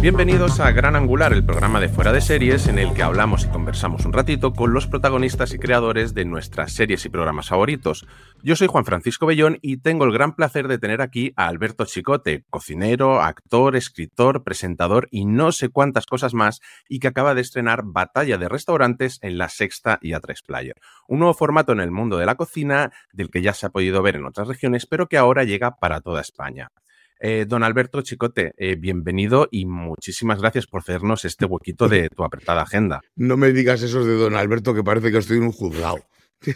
Bienvenidos a Gran Angular, el programa de fuera de series en el que hablamos y conversamos un ratito con los protagonistas y creadores de nuestras series y programas favoritos. Yo soy Juan Francisco Bellón y tengo el gran placer de tener aquí a Alberto Chicote, cocinero, actor, escritor, presentador y no sé cuántas cosas más, y que acaba de estrenar Batalla de Restaurantes en la Sexta y A3 Player. Un nuevo formato en el mundo de la cocina, del que ya se ha podido ver en otras regiones, pero que ahora llega para toda España. Eh, don Alberto Chicote, eh, bienvenido y muchísimas gracias por cedernos este huequito de tu apretada agenda. No me digas eso de don Alberto, que parece que estoy en un juzgado.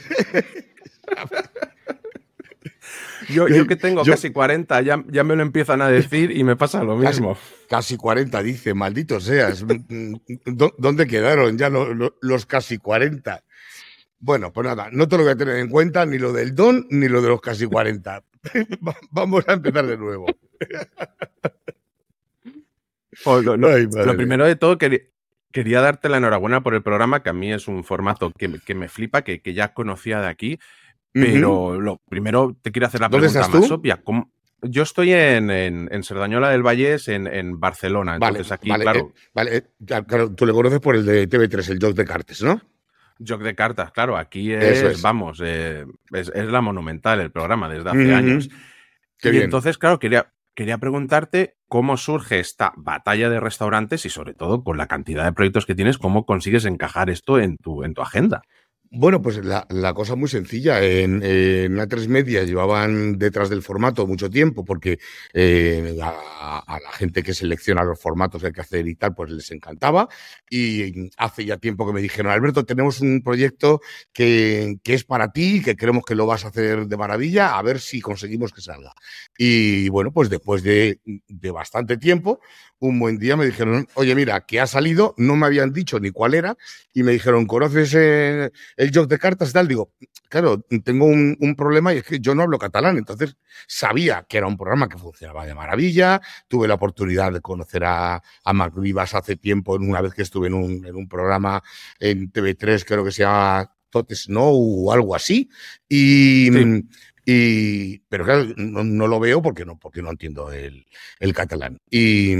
Yo, yo que tengo casi 40, ya, ya, me lo empiezan a decir y me pasa lo mismo. Casi, 40, dice, maldito seas. ¿Dónde quedaron ya los, los casi 40? Bueno, pues nada, no te lo voy a tener en cuenta ni lo del don ni lo de los casi 40. Vamos a empezar de nuevo. Pues lo, lo, primero de todo, quería, quería, darte la enhorabuena por el programa, que a mí es un formato que, que me flipa, que, que, ya conocía de aquí. Pero lo primero te quiero hacer la pregunta más obvia. Yo estoy en, en, en, Cerdañola del Vallés, en, en Barcelona. Entonces aquí, vale, claro. Eh, vale, eh, claro, tú le conoces por el de TV3, el Joc de Cartes, ¿no? Joc de cartas, claro, aquí es, vamos, eh, es, es, la monumental el programa desde hace años. Qué y bien. entonces, claro, quería, quería preguntarte cómo surge esta batalla de restaurantes y sobre todo con la cantidad de proyectos que tienes, cómo consigues encajar esto en tu, en tu agenda. Bueno, pues la, cosa muy sencilla. En, en A3 Media llevaban detrás del formato mucho tiempo porque eh, a, a, la gente que selecciona los formatos que hay que hacer y tal, pues les encantaba. Y hace ya tiempo que me dijeron, Alberto, tenemos un proyecto que, que es para ti, que creemos que lo vas a hacer de maravilla, a ver si conseguimos que salga. Y bueno, pues después de, de bastante tiempo, un buen día me dijeron, oye, mira, que ha salido, no me habían dicho ni cuál era, y me dijeron, ¿conoces eh, el joc de cartas y tal? Digo, claro, tengo un, un, problema y es que yo no hablo catalán, entonces sabía que era un programa que funcionaba de maravilla, tuve la oportunidad de conocer a, a Marc Vivas hace tiempo, una vez que estuve en un, en un programa en TV3, creo que se llama Tot Snow o algo así, y... Sí. Y, pero claro, no, no, lo veo porque no, porque no entiendo el, el catalán. Y,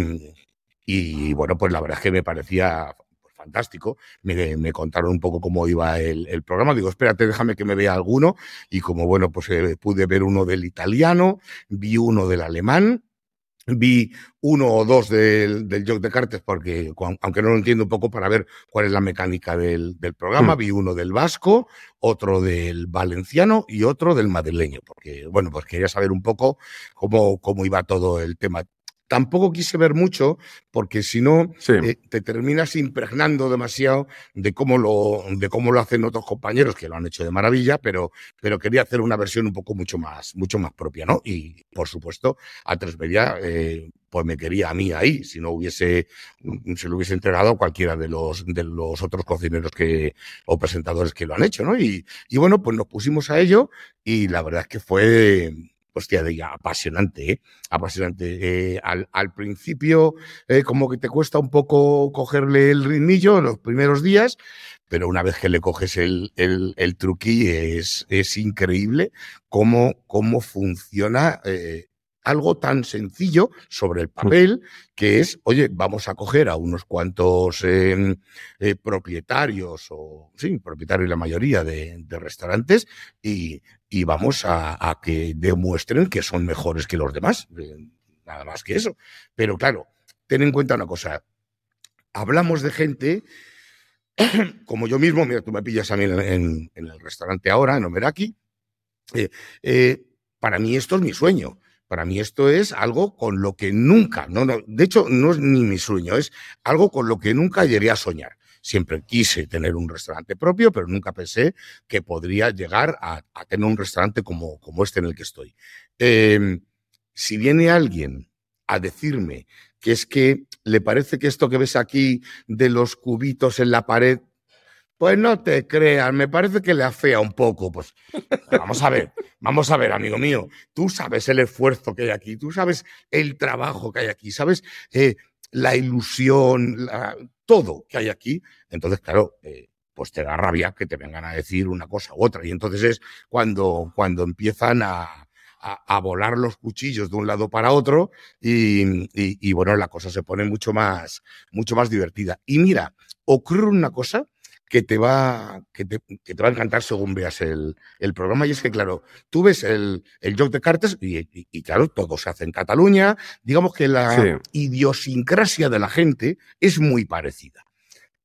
y, bueno, pues la verdad es que me parecía fantástico. Me, me contaron un poco cómo iba el, el, programa. Digo, espérate, déjame que me vea alguno. Y como bueno, pues eh, pude ver uno del italiano, vi uno del alemán, vi uno o dos del, del de cartas porque aunque no lo entiendo un poco para ver cuál es la mecánica del, del programa, mm. vi uno del vasco, otro del valenciano y otro del madrileño, porque bueno, pues quería saber un poco cómo, cómo iba todo el tema. Tampoco quise ver mucho porque si no sí. eh, te terminas impregnando demasiado de cómo lo de cómo lo hacen otros compañeros que lo han hecho de maravilla, pero pero quería hacer una versión un poco mucho más mucho más propia, ¿no? Y por supuesto a tres media eh, pues me quería a mí ahí, si no hubiese, se lo hubiese entregado a cualquiera de los, de los otros cocineros que, o presentadores que lo han hecho, ¿no? Y, y bueno, pues nos pusimos a ello y la verdad es que fue, hostia, diga, apasionante, ¿eh? apasionante. Eh, al, al, principio, eh, como que te cuesta un poco cogerle el ritmillo los primeros días, pero una vez que le coges el, el, el truqui es, es increíble cómo, cómo funciona eh, algo tan sencillo sobre el mm. papel, que es, oye, vamos a coger a unos cuantos eh, eh, propietarios, o sí, propietarios la mayoría de, de restaurantes, y, y vamos a, a, que demuestren que son mejores que los demás. Eh, nada más que eso. Pero claro, ten en cuenta una cosa. Hablamos de gente, como yo mismo, mira, tú me pillas a mí en, en, en el restaurante ahora, en Omeraki. Eh, para mí esto es mi sueño para mí esto es algo con lo que nunca, no, no, de hecho no es ni mi sueño, es algo con lo que nunca llegué a soñar. Siempre quise tener un restaurante propio, pero nunca pensé que podría llegar a, tener un restaurante como, como, este en el que estoy. Eh, si viene alguien a decirme que es que le parece que esto que ves aquí de los cubitos en la pared pues no te creas, me parece que le afea un poco. Pues vamos a ver, vamos a ver, amigo mío. Tú sabes el esfuerzo que hay aquí, tú sabes el trabajo que hay aquí, sabes eh, la ilusión, todo que hay aquí. Entonces, claro, eh, pues te da rabia que te vengan a decir una cosa u otra. Y entonces es cuando, cuando empiezan a, a, volar los cuchillos de un lado para otro y, y, y, bueno, la cosa se pone mucho más, mucho más divertida. Y mira, ocurre una cosa que te va, que te, que te va a encantar según veas el, el, programa. Y es que, claro, tú ves el, el joc de cartas y, y, y, claro, todo se hace en Cataluña. Digamos que la sí. idiosincrasia de la gente es muy parecida.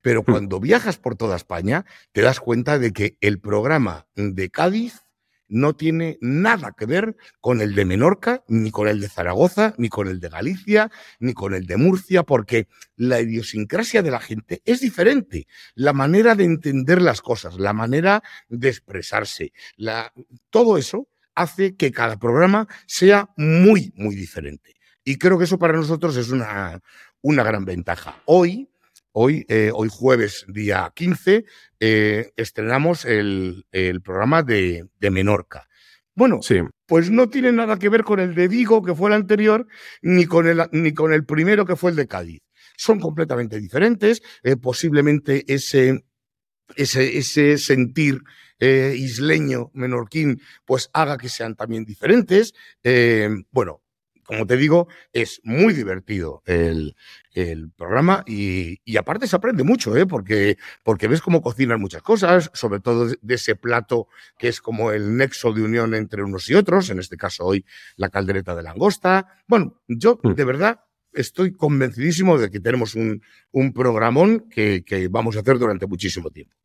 Pero cuando viajas por toda España, te das cuenta de que el programa de Cádiz no tiene nada que ver con el de Menorca, ni con el de Zaragoza, ni con el de Galicia, ni con el de Murcia, porque la idiosincrasia de la gente es diferente. La manera de entender las cosas, la manera de expresarse, la... todo eso hace que cada programa sea muy, muy diferente. Y creo que eso para nosotros es una, una gran ventaja. Hoy, Hoy, eh, hoy jueves, día 15, eh, estrenamos el, el programa de, de, Menorca. Bueno, sí. pues no tiene nada que ver con el de Vigo, que fue el anterior, ni con el, ni con el primero, que fue el de Cádiz. Son completamente diferentes. Eh, posiblemente ese, ese, ese sentir eh, isleño, menorquín, pues haga que sean también diferentes. Eh, bueno, como te digo, es muy divertido el, el programa y, y, aparte se aprende mucho, ¿eh? porque, porque ves cómo cocinan muchas cosas, sobre todo de ese plato que es como el nexo de unión entre unos y otros, en este caso hoy la caldereta de langosta. Bueno, yo de verdad estoy convencidísimo de que tenemos un, un programón que, que vamos a hacer durante muchísimo tiempo.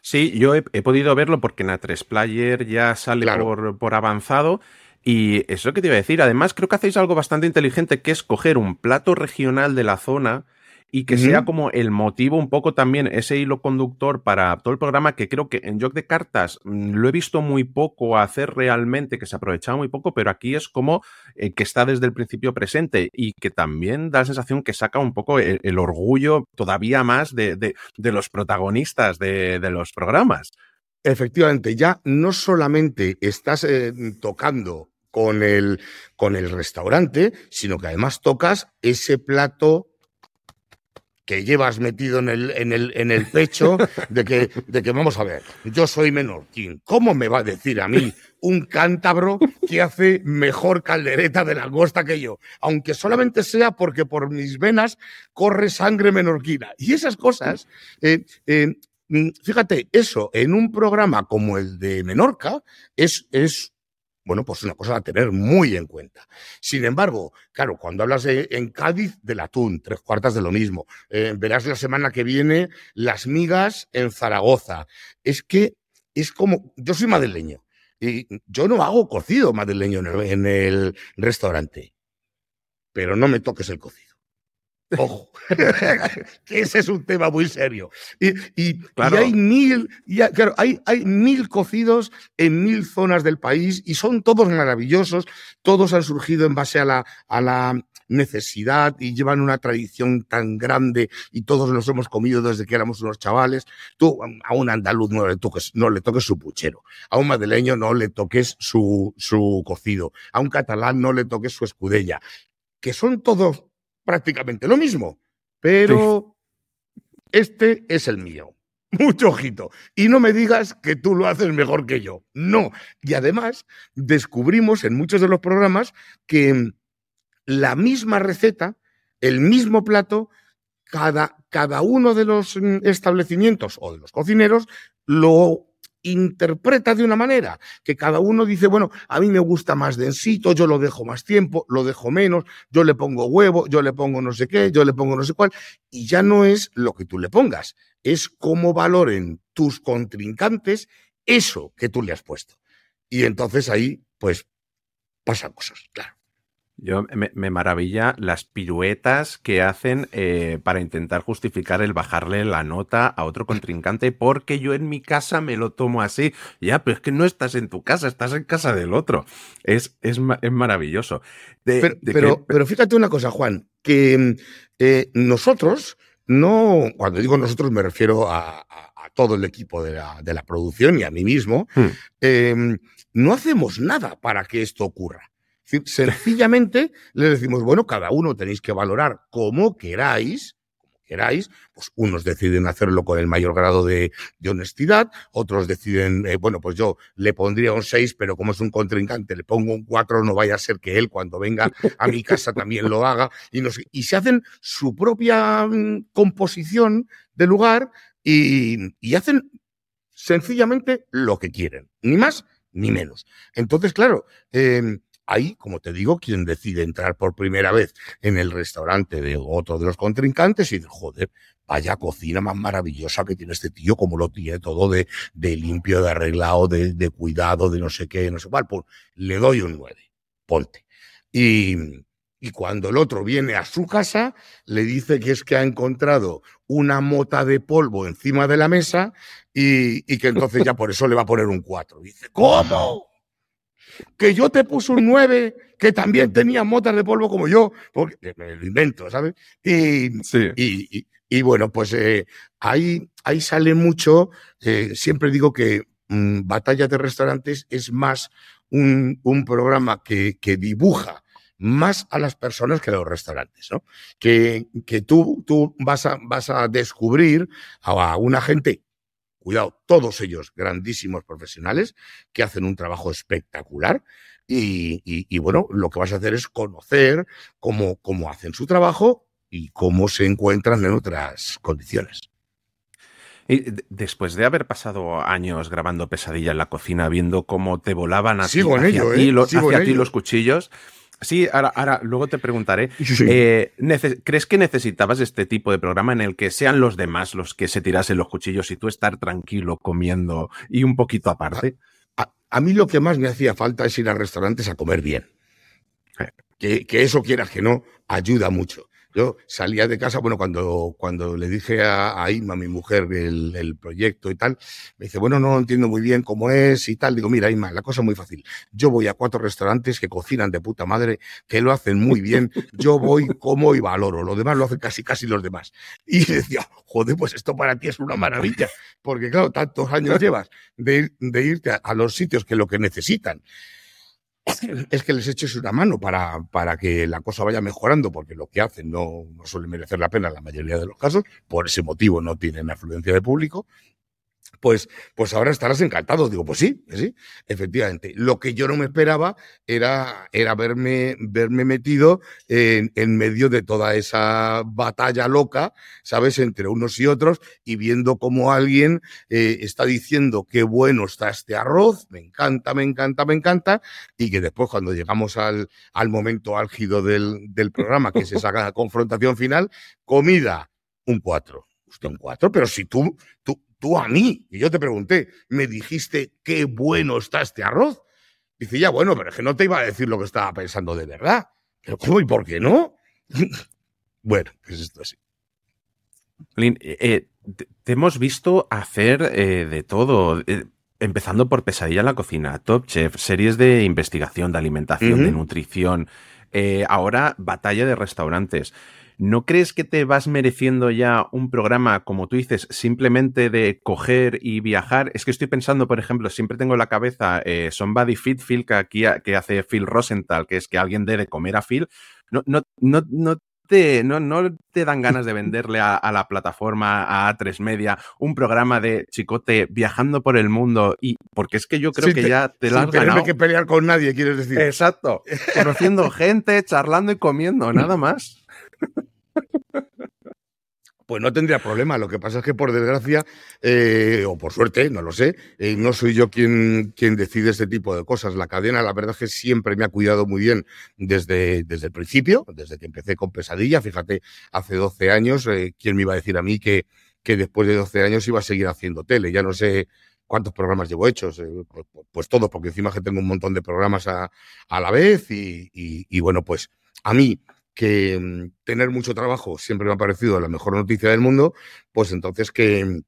Sí, yo he, he, podido verlo porque en A3 Player ya sale claro. por, por avanzado y eso que te iba a decir, además creo que hacéis algo bastante inteligente que es coger un plato regional de la zona y que uh -huh. sea como el motivo un poco también ese hilo conductor para todo el programa que creo que en Joc de Cartas mmm, lo he visto muy poco hacer realmente, que se aprovechaba muy poco, pero aquí es como eh, que está desde el principio presente y que también da la sensación que saca un poco el, el orgullo todavía más de, de, de los protagonistas de, de, los programas. Efectivamente, ya no solamente estás eh, tocando con el, con el restaurante, sino que además tocas ese plato que llevas metido en el, en el, en el pecho de que, de que, vamos a ver, yo soy menorquín. ¿Cómo me va a decir a mí un cántabro que hace mejor caldereta de langosta que yo? Aunque solamente sea porque por mis venas corre sangre menorquina. Y esas cosas, eh, eh, fíjate, eso en un programa como el de Menorca es, es bueno, pues una cosa a tener muy en cuenta. Sin embargo, claro, cuando hablas en Cádiz del atún, tres cuartas de lo mismo. Eh, verás la semana que viene las migas en Zaragoza. Es que es como, yo soy madrileño y yo no hago cocido madrileño en el, en el restaurante, pero no me toques el cocido. Ojo, que ese es un tema muy serio. Y, y, claro. y hay mil, y, claro, hay, hay mil cocidos en mil zonas del país y son todos maravillosos. Todos han surgido en base a la, a la, necesidad y llevan una tradición tan grande y todos los hemos comido desde que éramos unos chavales. Tú a un andaluz no le toques, no le toques su puchero, a un madrileño no le toques su, su cocido, a un catalán no le toques su escudella, que son todos prácticamente lo mismo, pero este es el mío. Mucho ojito. Y no me digas que tú lo haces mejor que yo. No. Y además, descubrimos en muchos de los programas que la misma receta, el mismo plato, cada, cada uno de los mm, establecimientos o de los cocineros lo interpreta de una manera, que cada uno dice, bueno, a mí me gusta más densito, yo lo dejo más tiempo, lo dejo menos, yo le pongo huevo, yo le pongo no sé qué, yo le pongo no sé cuál, y ya no es lo que tú le pongas, es cómo valoren tus contrincantes eso que tú le has puesto. Y entonces ahí, pues, pasan cosas, claro. Yo me, maravilla las piruetas que hacen eh, para intentar justificar el bajarle la nota a otro contrincante, porque yo en mi casa me lo tomo así. Ya, pero es que no estás en tu casa, estás en casa del otro. Es, es, maravilloso. pero, pero, fíjate una cosa, Juan, que eh, nosotros no, cuando digo nosotros me refiero a, todo el equipo de la, producción y a mí mismo, hmm. em, no hacemos nada para que esto ocurra. Sencillamente le decimos, bueno, cada uno tenéis que valorar como queráis, como queráis, pues unos deciden hacerlo con el mayor grado de, honestidad, otros deciden, eh, bueno, pues yo le pondría un 6, pero como es un contrincante, le pongo un 4, no vaya a ser que él cuando venga a mi casa también lo haga, y, y se hacen su propia mm, composición de lugar y, y hacen sencillamente lo que quieren, ni más ni menos. Entonces, claro, eh, Ahí, como te digo, quien decide entrar por primera vez en el restaurante de otro de los contrincantes y dice, joder, vaya cocina más maravillosa que tiene este tío, como lo tiene todo de, de limpio, de arreglado, de, de, cuidado, de no sé qué, no sé cuál. Pues le doy un 9, ponte. Y, y cuando el otro viene a su casa, le dice que es que ha encontrado una mota de polvo encima de la mesa y, y que entonces ya por eso le va a poner un 4. Dice, ¿cómo? Que yo te puse un 9 que también tenía motas de polvo como yo, porque me lo invento, ¿sabes? Y, y, bueno, pues eh, ahí, ahí sale mucho, eh, siempre digo que mm, Batalla de Restaurantes es más un, un programa que, que, dibuja más a las personas que a los restaurantes, ¿no? Que, que tú, tú vas, a, vas a descubrir a una gente cuidado, todos ellos grandísimos profesionales que hacen un trabajo espectacular. Y, bueno, lo que vas a hacer es conocer cómo, cómo hacen su trabajo y cómo se encuentran en otras condiciones. Y después de haber pasado años grabando pesadilla en la cocina, viendo cómo te volaban hacia, ti, los cuchillos, Sí, ahora, ahora luego te preguntaré. Eh, ¿Crees que necesitabas este tipo de programa en el que sean los demás los que se tirasen los cuchillos y tú estar tranquilo comiendo y un poquito aparte? A, mí lo que más me hacía falta es ir a restaurantes a comer bien. Eh. Que, que, eso quieras que no, ayuda mucho. Yo salía de casa, bueno, cuando, cuando le dije a, a Ima, mi mujer, el, el, proyecto y tal, me dice, bueno, no entiendo muy bien cómo es y tal. Digo, mira, Ima, la cosa es muy fácil. Yo voy a cuatro restaurantes que cocinan de puta madre, que lo hacen muy bien. Yo voy, como y valoro. Lo demás lo hacen casi, casi los demás. Y decía, joder, pues esto para ti es una maravilla. Porque claro, tantos años llevas de, de irte a los sitios que lo que necesitan es que les eches una mano para, para que la cosa vaya mejorando, porque lo que hacen no, no suele merecer la pena en la mayoría de los casos, por ese motivo no tienen afluencia de público, pues, pues ahora estarás encantado. Digo, pues sí, sí, efectivamente. Lo que yo no me esperaba era, era verme, verme metido en, medio de toda esa batalla loca, ¿sabes?, entre unos y otros, y viendo cómo alguien eh, está diciendo qué bueno está este arroz, me encanta, me encanta, me encanta, y que después cuando llegamos al, al momento álgido del, del programa, que saca la confrontación final, comida, un cuatro. Usted un cuatro, pero si tú, tú, tú a mí, y yo te pregunté, me dijiste qué bueno está este arroz. Dice, ya bueno, pero es que no te iba a decir lo que estaba pensando de verdad. Pero ¿cómo y por qué no? bueno, pues esto así. Lin, eh, eh, te, hemos visto hacer eh, de todo, empezando por Pesadilla en la cocina, Top Chef, series de investigación, de alimentación, de nutrición. Ahora, batalla de restaurantes. ¿No crees que te vas mereciendo ya un programa, como tú dices, simplemente de coger y viajar? Es que estoy pensando, por ejemplo, siempre tengo en la cabeza eh, Somebody Fit Phil, que aquí que hace Phil Rosenthal, que es que alguien debe comer a Phil. No, no, no, no te, no, no, te dan ganas de venderle a, la plataforma, a A3 Media, un programa de chicote viajando por el mundo y porque es que yo creo que ya te has ganado. que pelear con nadie, quieres decir. Exacto. Conociendo gente, charlando y comiendo, nada más. Pues no tendría problema. Lo que pasa es que, por desgracia, eh, o por suerte, no lo sé, eh, no soy yo quien, quien decide este tipo de cosas. La cadena, la verdad es que siempre me ha cuidado muy bien desde, desde el principio, desde que empecé con Pesadilla. Fíjate, hace 12 años, eh, ¿quién me iba a decir a mí que, que después de 12 años iba a seguir haciendo tele? Ya no sé cuántos programas llevo hechos, pues, pues, todos, porque encima que tengo un montón de programas a, a la vez y, y bueno, pues a mí que mm, tener mucho trabajo siempre me ha parecido la mejor noticia del mundo, pues entonces que,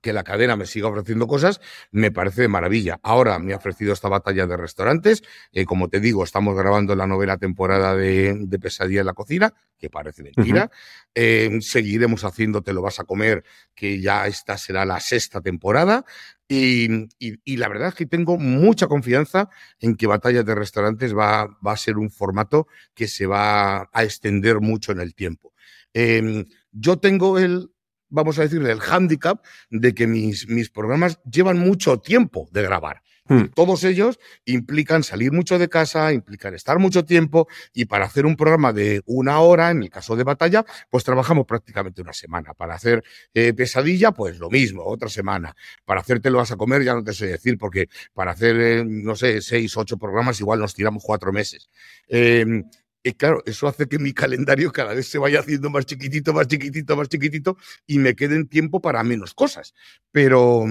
que la cadena me siga ofreciendo cosas, me parece de maravilla. Ahora me ha ofrecido esta batalla de restaurantes. Eh, como te digo, estamos grabando la novela temporada de, Pesadilla en la cocina, que parece mentira. Eh, seguiremos haciendo Te lo vas a comer, que ya esta será la sexta temporada. Y, la verdad es que tengo mucha confianza en que Batalla de Restaurantes va, a ser un formato que se va a extender mucho en el tiempo. Em, yo tengo el, vamos a decirle, el hándicap de que mis programas llevan mucho tiempo de grabar. Hmm. Todos ellos implican salir mucho de casa, implican estar mucho tiempo y para hacer un programa de una hora, en el caso de batalla, pues trabajamos prácticamente una semana. Para hacer eh, pesadilla, pues lo mismo, otra semana. Para hacerte lo vas a comer, ya no te sé decir, porque para hacer, eh, no sé, seis, ocho programas, igual nos tiramos cuatro meses. Em, y claro, eso hace que mi calendario cada vez se vaya haciendo más chiquitito, más chiquitito, más chiquitito y me quede tiempo para menos cosas. Pero,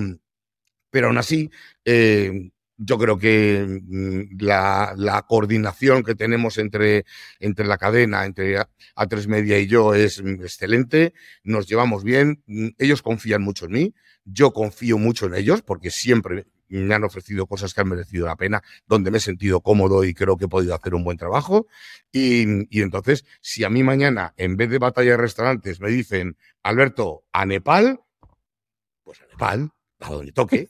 pero aún así, eh, yo creo que mm, la, coordinación que tenemos entre, entre la cadena, entre A3 Media y yo es excelente, nos llevamos bien, mm, ellos confían mucho en mí, yo confío mucho en ellos porque siempre me han ofrecido cosas que han merecido la pena, donde me he sentido cómodo y creo que he podido hacer un buen trabajo. Y, entonces, si a mí mañana, en vez de batalla de restaurantes, me dicen, Alberto, a Nepal, pues a Nepal, a donde toque.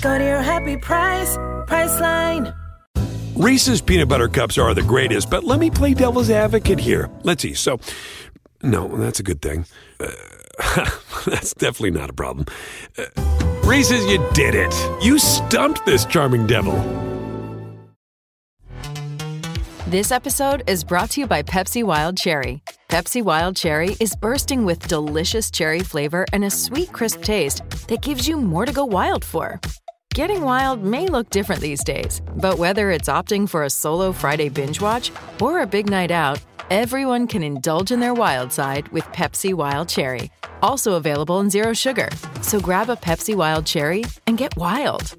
Go to your happy price, Priceline. Reese's peanut butter cups are the greatest, but let me play devil's advocate here. Let's see. So, no, that's a good thing. Uh, that's definitely not a problem. Uh, Reese's, you did it. You stumped this charming devil. This episode is brought to you by Pepsi Wild Cherry. Pepsi Wild Cherry is bursting with delicious cherry flavor and a sweet, crisp taste that gives you more to go wild for. Getting wild may look different these days, but whether it's opting for a solo Friday binge watch or a big night out, everyone can indulge in their wild side with Pepsi Wild Cherry, also available in Zero Sugar. So grab a Pepsi Wild Cherry and get wild.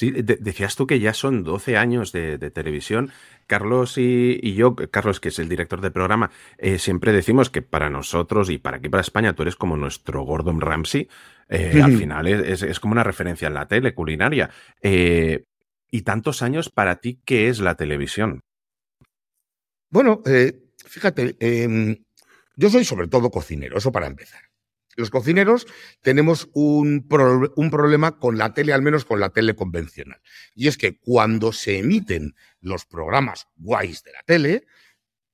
Sí, de decías tú que ya son 12 años de, de televisión. Carlos y, y, yo, Carlos, que es el director del programa, eh, siempre decimos que para nosotros y para aquí, para España, tú eres como nuestro Gordon Ramsay. Eh, al final es, como una referencia en la tele culinaria. Eh, y tantos años para ti, ¿qué es la televisión? Bueno, fíjate, em, yo soy sobre todo cocinero, eso para empezar. Los cocineros tenemos un, un, problema con la tele, al menos con la tele convencional. Y es que cuando se emiten los programas guays de la tele,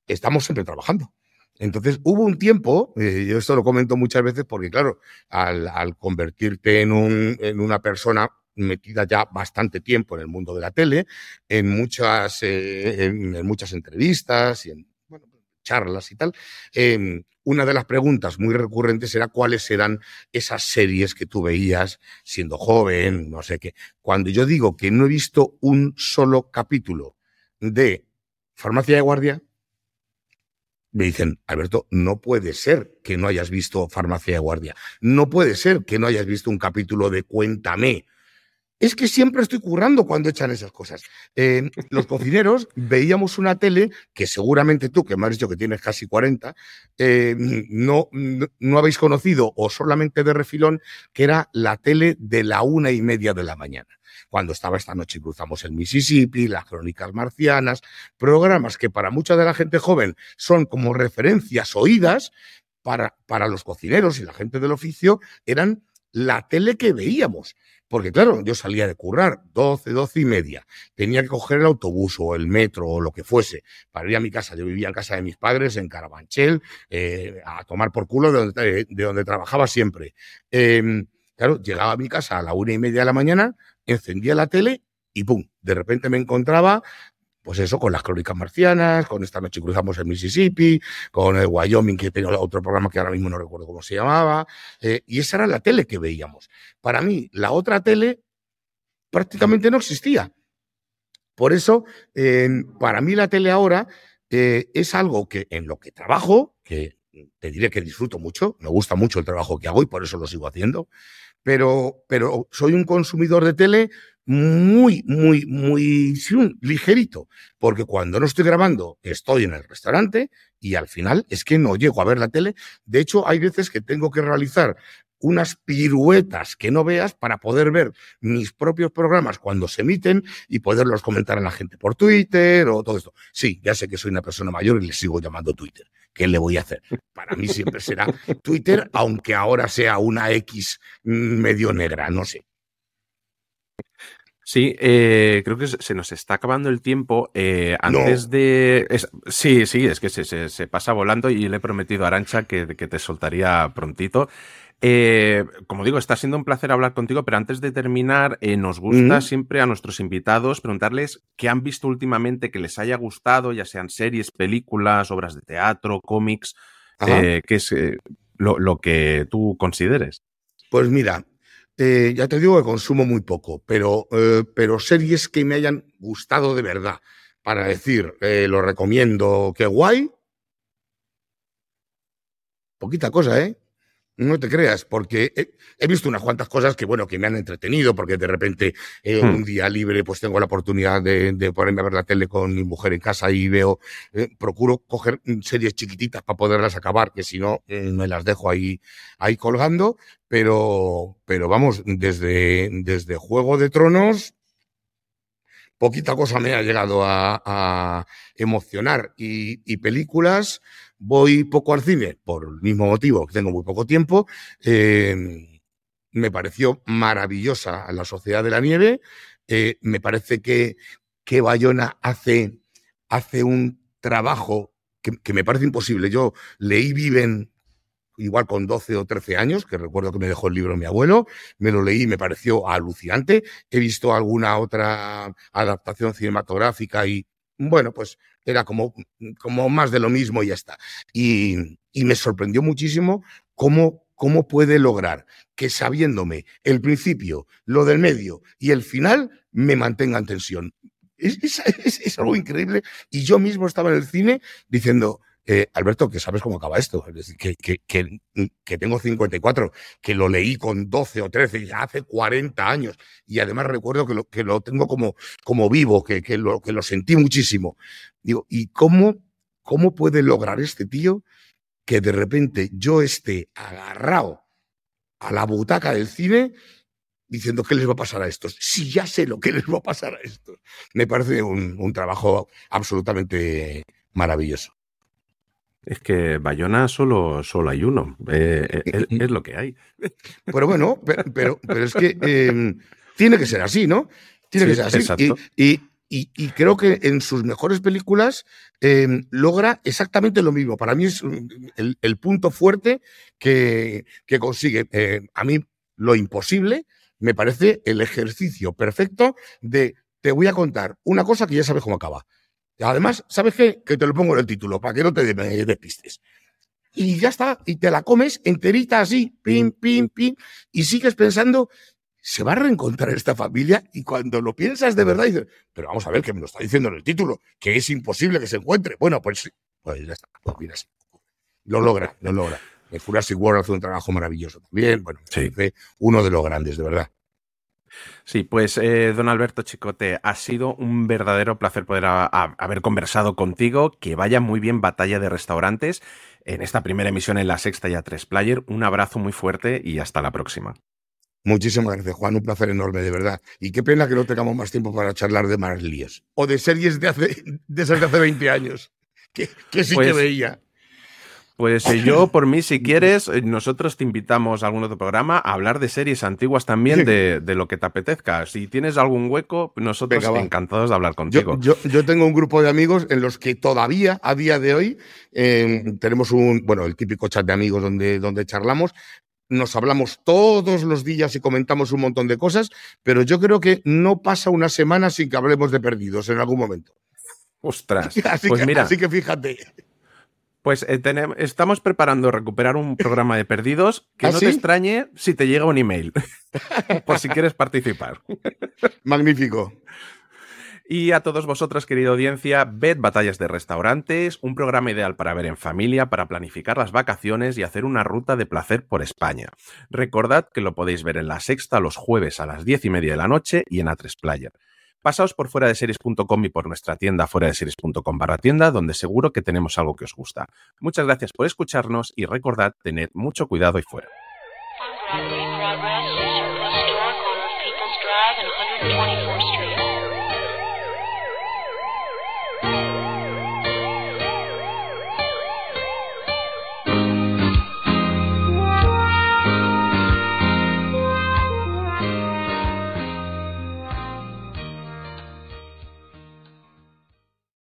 estamos siempre trabajando. Entonces, hubo un tiempo, eh, yo esto lo comento muchas veces porque, claro, al, convertirte en, un, en una persona metida ya bastante tiempo en el mundo de la tele, en muchas, eh, en, muchas entrevistas y en charlas y tal, em, una de las preguntas muy recurrentes era cuáles eran esas series que tú veías siendo joven, no sé qué. Cuando yo digo que no he visto un solo capítulo de farmacia de guardia, me dicen, Alberto, no puede ser que no hayas visto farmacia de guardia. No puede ser que no hayas visto un capítulo de Cuéntame. Es que siempre estoy currando cuando echan esas cosas. Eh, los cocineros veíamos una tele que seguramente tú, que me has dicho que tienes casi 40, eh, no, no, habéis conocido o solamente de refilón, que era la tele de la una y media de la mañana. Cuando estaba esta noche cruzamos el Mississippi, las crónicas marcianas, programas que para mucha de la gente joven son como referencias oídas, para, para los cocineros y la gente del oficio eran la tele que veíamos. Porque claro, yo salía de currar 12, 12 y media. Tenía que coger el autobús o el metro o lo que fuese para ir a mi casa. Yo vivía en casa de mis padres en Carabanchel, eh, a tomar por culo de donde, de donde trabajaba siempre. Em, claro, llegaba a mi casa a la una y media de la mañana, encendía la tele y ¡pum! De repente me encontraba pues eso, con las crónicas marcianas, con esta noche cruzamos el Mississippi, con el Wyoming, que tenía otro programa que ahora mismo no recuerdo cómo se llamaba, eh, y esa era la tele que veíamos. Para mí, la otra tele prácticamente no existía. Por eso, para mí la tele ahora eh, es algo que en lo que trabajo, que te diré que disfruto mucho, me gusta mucho el trabajo que hago y por eso lo sigo haciendo, pero, pero soy un consumidor de tele muy, muy, muy ligerito, porque cuando no estoy grabando estoy en el restaurante y al final es que no llego a ver la tele. De hecho, hay veces que tengo que realizar unas piruetas que no veas para poder ver mis propios programas cuando se emiten y poderlos comentar a la gente por Twitter o todo esto. Sí, ya sé que soy una persona mayor y le sigo llamando Twitter. ¿Qué le voy a hacer? Para mí siempre será Twitter, aunque ahora sea una X medio negra, no sé. Sí, eh, creo que se nos está acabando el tiempo. Eh, antes de. sí, sí, es que se, pasa volando y le he prometido a Arancha que, te soltaría prontito. Eh, como digo, está siendo un placer hablar contigo, pero antes de terminar, nos gusta siempre a nuestros invitados preguntarles qué han visto últimamente que les haya gustado, ya sean series, películas, obras de teatro, cómics, qué es lo, lo que tú consideres. Pues mira, eh, ya te digo que consumo muy poco, pero, eh, pero series que me hayan gustado de verdad, para decir, eh, lo recomiendo, qué guay. Poquita cosa, ¿eh? No te creas, porque he, visto unas cuantas cosas que, bueno, que me han entretenido, porque de repente eh, un hmm. día libre pues tengo la oportunidad de, ponerme a ver la tele con mi mujer en casa y veo, eh, procuro coger series chiquititas para poderlas acabar, que si no eh, me las dejo ahí, ahí colgando, pero, pero vamos, desde, desde Juego de Tronos, poquita cosa me ha llegado a, emocionar y películas voy poco al cine por el mismo motivo, que tengo muy poco tiempo. Em, me pareció maravillosa La Sociedad de la Nieve. Eh, me parece que, que Bayona hace, hace un trabajo que, me parece imposible. Yo leí Viven igual con 12 o 13 años, que recuerdo que me dejó el libro mi abuelo, me lo leí y me pareció alucinante. He visto alguna otra adaptación cinematográfica y, bueno, pues era como, como más de lo mismo y ya está. Y, me sorprendió muchísimo cómo, cómo puede lograr que sabiéndome el principio, lo del medio y el final, me mantenga en tensión. Es, es, algo increíble. Y yo mismo estaba en el cine diciendo, eh, Alberto, que sabes cómo acaba esto, que, que, que, tengo 54, que lo leí con 12 o 13, ya hace 40 años, y además recuerdo que lo, que lo tengo como, como vivo, que, lo, que lo sentí muchísimo. Digo, ¿y cómo, cómo puede lograr este tío que de repente yo esté agarrado a la butaca del cine diciendo qué les va a pasar a estos? Si ya sé lo que les va a pasar a estos. Me parece un trabajo absolutamente maravilloso. Es que Bayona solo, solo hay uno. Eh, eh, es, lo que hay. Pero bueno, pero, pero, es que em, tiene que ser así, ¿no? Tiene que ser así. Y, y, creo que en sus mejores películas em, logra exactamente lo mismo. Para mí es el, punto fuerte que, que consigue. Eh, a mí lo imposible me parece el ejercicio perfecto de te voy a contar una cosa que ya sabes cómo acaba. Además, ¿sabes qué? Que te lo pongo en el título, para que no te despistes. Y ya está, y te la comes enterita así, pim, pim, pim, y sigues pensando se va a reencontrar esta familia y cuando lo piensas de verdad dices, pero vamos a ver que me lo está diciendo en el título, que es imposible que se encuentre. Bueno, pues, pues ya está, pues mira, lo logra, lo logra. El Jurassic World hace un trabajo maravilloso también. Bueno, Sí. uno de los grandes, de verdad. Sí, pues eh, don Alberto Chicote, ha sido un verdadero placer poder a- a- haber conversado contigo. Que vaya muy bien Batalla de Restaurantes en esta primera emisión en la sexta ya tres player. Un abrazo muy fuerte y hasta la próxima. Muchísimas gracias, Juan. Un placer enorme, de verdad. Y qué pena que no tengamos más tiempo para charlar de más líos. O de series de, hace, de esas de hace 20 años. Que, que sí que Pues- veía. Pues eh, yo, por mí, si quieres, eh, nosotros te invitamos a algún otro programa a hablar de series antiguas también, de, de lo que te apetezca. Si tienes algún hueco, nosotros Venga, encantados de hablar contigo. Yo, yo, yo tengo un grupo de amigos en los que todavía, a día de hoy, eh, tenemos un, bueno, el típico chat de amigos donde, donde charlamos. Nos hablamos todos los días y comentamos un montón de cosas, pero yo creo que no pasa una semana sin que hablemos de perdidos en algún momento. Ostras. Así, Pues que, mira, así que fíjate. Pues eh, tenem- estamos preparando recuperar un programa de perdidos que ¿Ah, no sí? te extrañe si te llega un email, por si quieres participar. Magnífico. Y a todos vosotros, querida audiencia, ved Batallas de Restaurantes, un programa ideal para ver en familia, para planificar las vacaciones y hacer una ruta de placer por España. Recordad que lo podéis ver en la sexta los jueves a las diez y media de la noche y en A3 Player. Pasaos por fuera de series.com y por nuestra tienda fuera de series.com barra tienda, donde seguro que tenemos algo que os gusta. Muchas gracias por escucharnos y recordad, tened mucho cuidado y fuera.